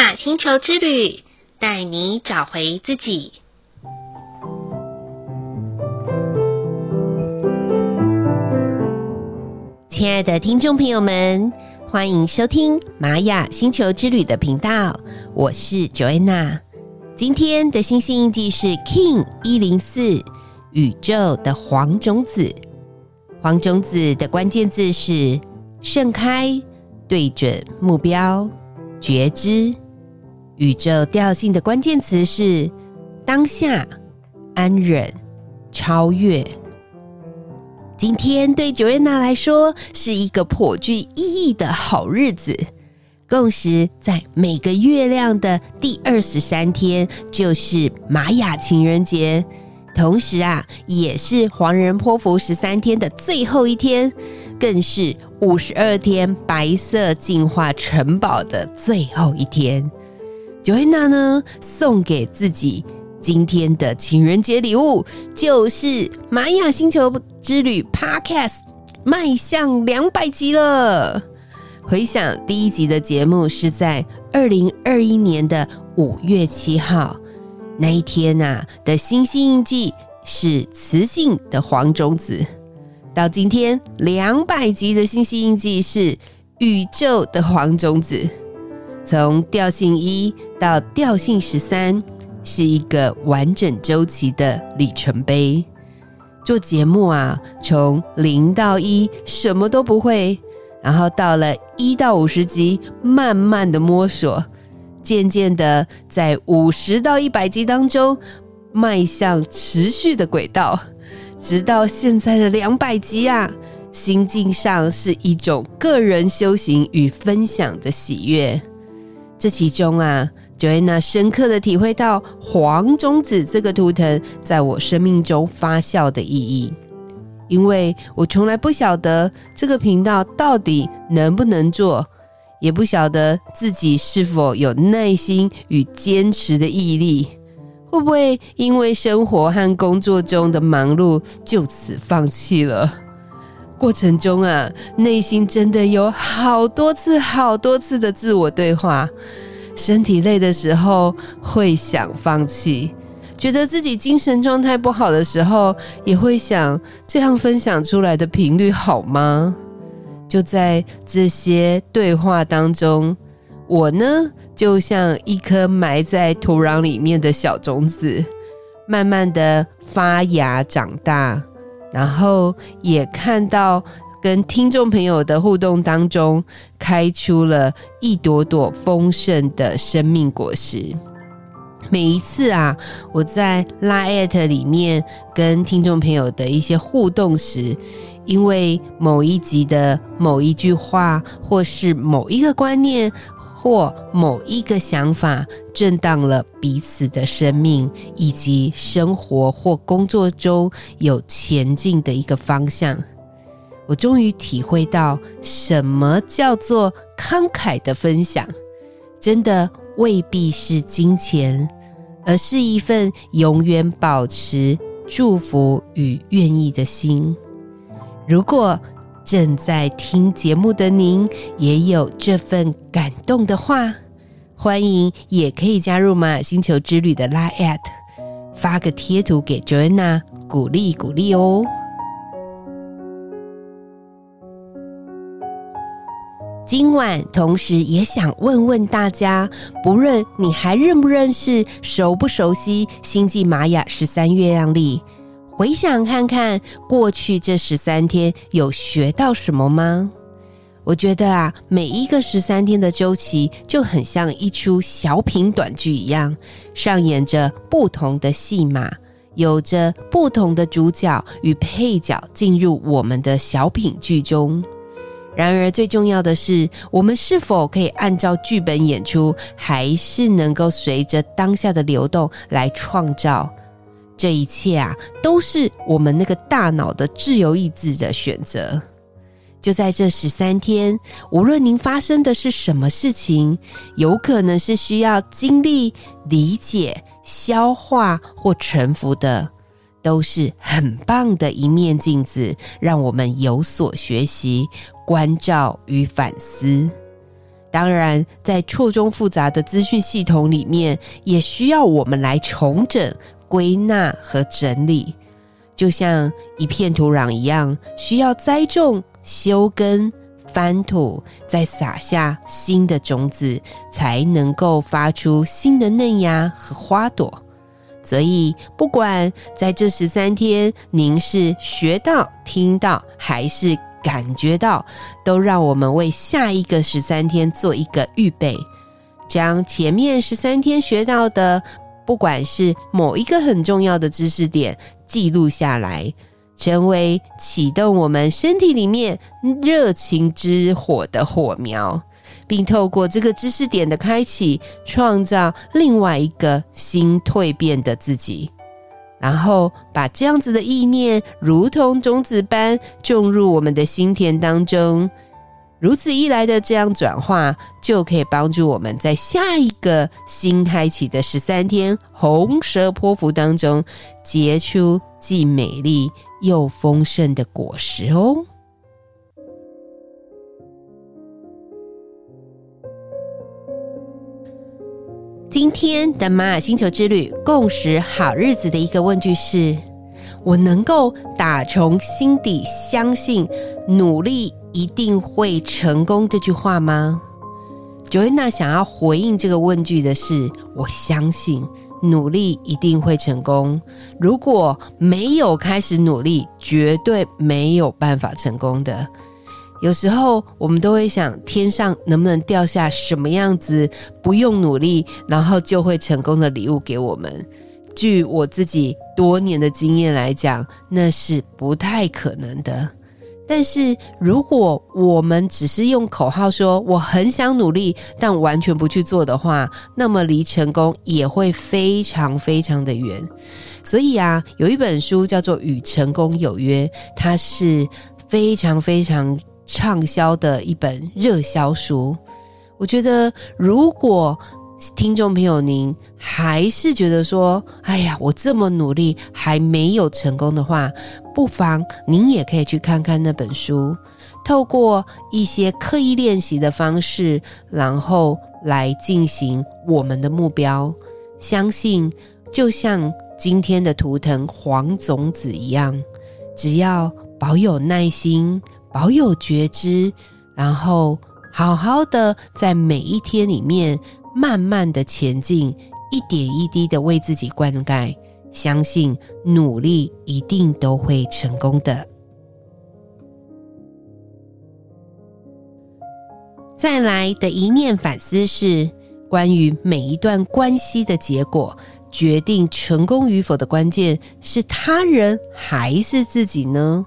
雅星球之旅，带你找回自己。亲爱的听众朋友们，欢迎收听玛雅星球之旅的频道，我是 Joanna。今天的星星印记是 King 一零四，宇宙的黄种子。黄种子的关键字是盛开、对准目标、觉知。宇宙调性的关键词是当下、安忍、超越。今天对 Joanna 来说是一个颇具意义的好日子，共时在每个月亮的第二十三天，就是玛雅情人节，同时啊，也是黄人波符十三天的最后一天，更是五十二天白色净化城堡的最后一天。Joanna 呢，送给自己。今天的情人节礼物就是玛雅星球之旅 Podcast 迈向两百集了。回想第一集的节目是在二零二一年的五月七号，那一天呐、啊、的星星印记是磁性的黄种子。到今天两百集的星星印记是宇宙的黄种子，从调性一到调性十三。是一个完整周期的里程碑。做节目啊，从零到一什么都不会，然后到了一到五十集，慢慢的摸索，渐渐的在五十到一百集当中迈向持续的轨道，直到现在的两百集啊，心境上是一种个人修行与分享的喜悦。这其中啊，Joanna 深刻的体会到黄种子这个图腾在我生命中发酵的意义，因为我从来不晓得这个频道到底能不能做，也不晓得自己是否有耐心与坚持的毅力，会不会因为生活和工作中的忙碌就此放弃了。过程中啊，内心真的有好多次、好多次的自我对话。身体累的时候会想放弃，觉得自己精神状态不好的时候也会想：这样分享出来的频率好吗？就在这些对话当中，我呢，就像一颗埋在土壤里面的小种子，慢慢的发芽长大。然后也看到跟听众朋友的互动当中，开出了一朵朵丰盛的生命果实。每一次啊，我在拉艾特里面跟听众朋友的一些互动时，因为某一集的某一句话，或是某一个观念。或某一个想法震荡了彼此的生命，以及生活或工作中有前进的一个方向。我终于体会到什么叫做慷慨的分享，真的未必是金钱，而是一份永远保持祝福与愿意的心。如果正在听节目的您，也有这份感动的话，欢迎也可以加入玛雅星球之旅的 LINE@，发个贴图给 Joanna，鼓励鼓励哦。今晚同时也想问问大家，不论你还认不认识、熟不熟悉星际玛雅十三月亮历。回想看看过去这十三天有学到什么吗？我觉得啊，每一个十三天的周期就很像一出小品短剧一样，上演着不同的戏码，有着不同的主角与配角进入我们的小品剧中。然而，最重要的是，我们是否可以按照剧本演出，还是能够随着当下的流动来创造？这一切啊，都是我们那个大脑的自由意志的选择。就在这十三天，无论您发生的是什么事情，有可能是需要经历、理解、消化或臣服的，都是很棒的一面镜子，让我们有所学习、关照与反思。当然，在错综复杂的资讯系统里面，也需要我们来重整、归纳和整理。就像一片土壤一样，需要栽种、修根、翻土，再撒下新的种子，才能够发出新的嫩芽和花朵。所以，不管在这十三天，您是学到、听到，还是感觉到，都让我们为下一个十三天做一个预备，将前面十三天学到的，不管是某一个很重要的知识点，记录下来，成为启动我们身体里面热情之火的火苗，并透过这个知识点的开启，创造另外一个新蜕变的自己。然后把这样子的意念，如同种子般种入我们的心田当中。如此一来的这样转化，就可以帮助我们在下一个新开启的十三天红蛇波符当中，结出既美丽又丰盛的果实哦。今天的玛雅星球之旅共识好日子的一个问句是：我能够打从心底相信努力一定会成功这句话吗？Joanna 想要回应这个问句的是：我相信努力一定会成功。如果没有开始努力，绝对没有办法成功的。有时候我们都会想，天上能不能掉下什么样子不用努力，然后就会成功的礼物给我们？据我自己多年的经验来讲，那是不太可能的。但是如果我们只是用口号说我很想努力，但完全不去做的话，那么离成功也会非常非常的远。所以啊，有一本书叫做《与成功有约》，它是非常非常。畅销的一本热销书，我觉得如果听众朋友您还是觉得说，哎呀，我这么努力还没有成功的话，不妨您也可以去看看那本书，透过一些刻意练习的方式，然后来进行我们的目标。相信就像今天的图腾黄种子一样，只要保有耐心。保有觉知，然后好好的在每一天里面慢慢的前进，一点一滴的为自己灌溉，相信努力一定都会成功的。再来的一念反思是关于每一段关系的结果，决定成功与否的关键是他人还是自己呢？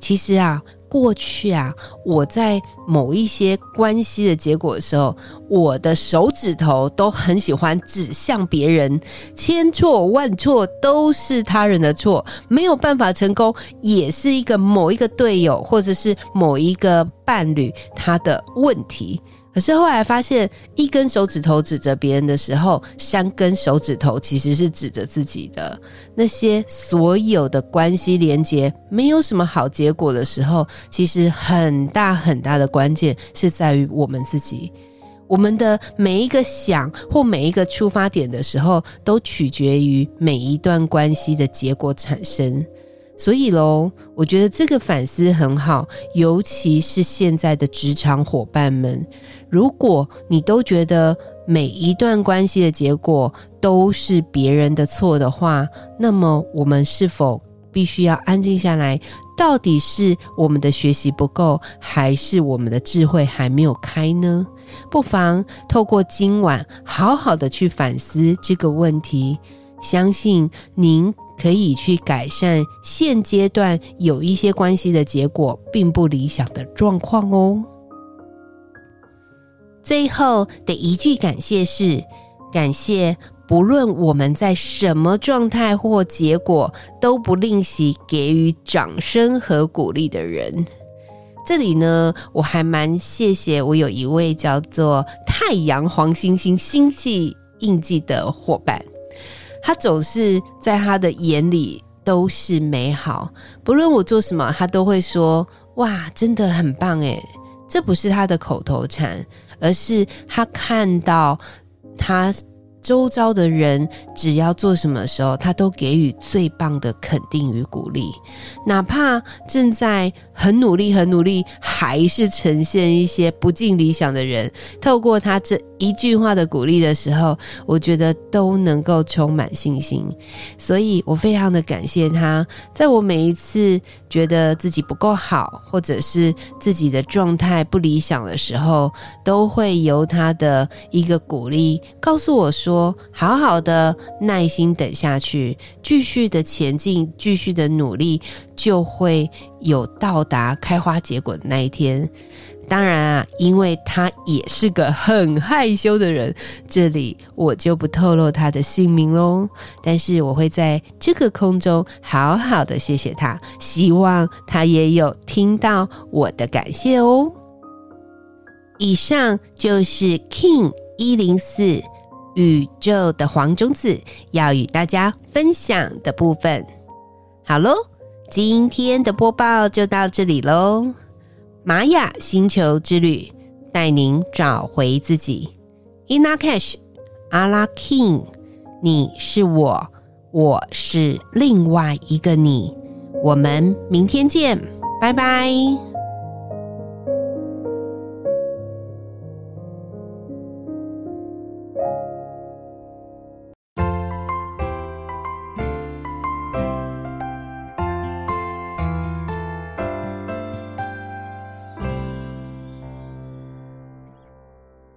其实啊。过去啊，我在某一些关系的结果的时候，我的手指头都很喜欢指向别人，千错万错都是他人的错，没有办法成功，也是一个某一个队友或者是某一个伴侣他的问题。可是后来发现，一根手指头指着别人的时候，三根手指头其实是指着自己的。那些所有的关系连接没有什么好结果的时候，其实很大很大的关键是在于我们自己。我们的每一个想或每一个出发点的时候，都取决于每一段关系的结果产生。所以喽，我觉得这个反思很好，尤其是现在的职场伙伴们，如果你都觉得每一段关系的结果都是别人的错的话，那么我们是否必须要安静下来？到底是我们的学习不够，还是我们的智慧还没有开呢？不妨透过今晚好好的去反思这个问题，相信您。可以去改善现阶段有一些关系的结果并不理想的状况哦。最后的一句感谢是：感谢不论我们在什么状态或结果，都不吝惜给予掌声和鼓励的人。这里呢，我还蛮谢谢我有一位叫做太阳黄星星星际印记的伙伴。他总是在他的眼里都是美好，不论我做什么，他都会说：“哇，真的很棒诶！这不是他的口头禅，而是他看到他。周遭的人只要做什么时候，他都给予最棒的肯定与鼓励，哪怕正在很努力、很努力，还是呈现一些不尽理想的人，透过他这一句话的鼓励的时候，我觉得都能够充满信心。所以我非常的感谢他，在我每一次觉得自己不够好，或者是自己的状态不理想的时候，都会由他的一个鼓励告诉我说。好好的耐心等下去，继续的前进，继续的努力，就会有到达开花结果的那一天。当然啊，因为他也是个很害羞的人，这里我就不透露他的姓名喽。但是我会在这个空中好好的谢谢他，希望他也有听到我的感谢哦。以上就是 King 一零四。宇宙的黄种子要与大家分享的部分，好喽，今天的播报就到这里喽。玛雅星球之旅带您找回自己 Ina Cash，阿拉 King，你是我，我是另外一个你，我们明天见，拜拜。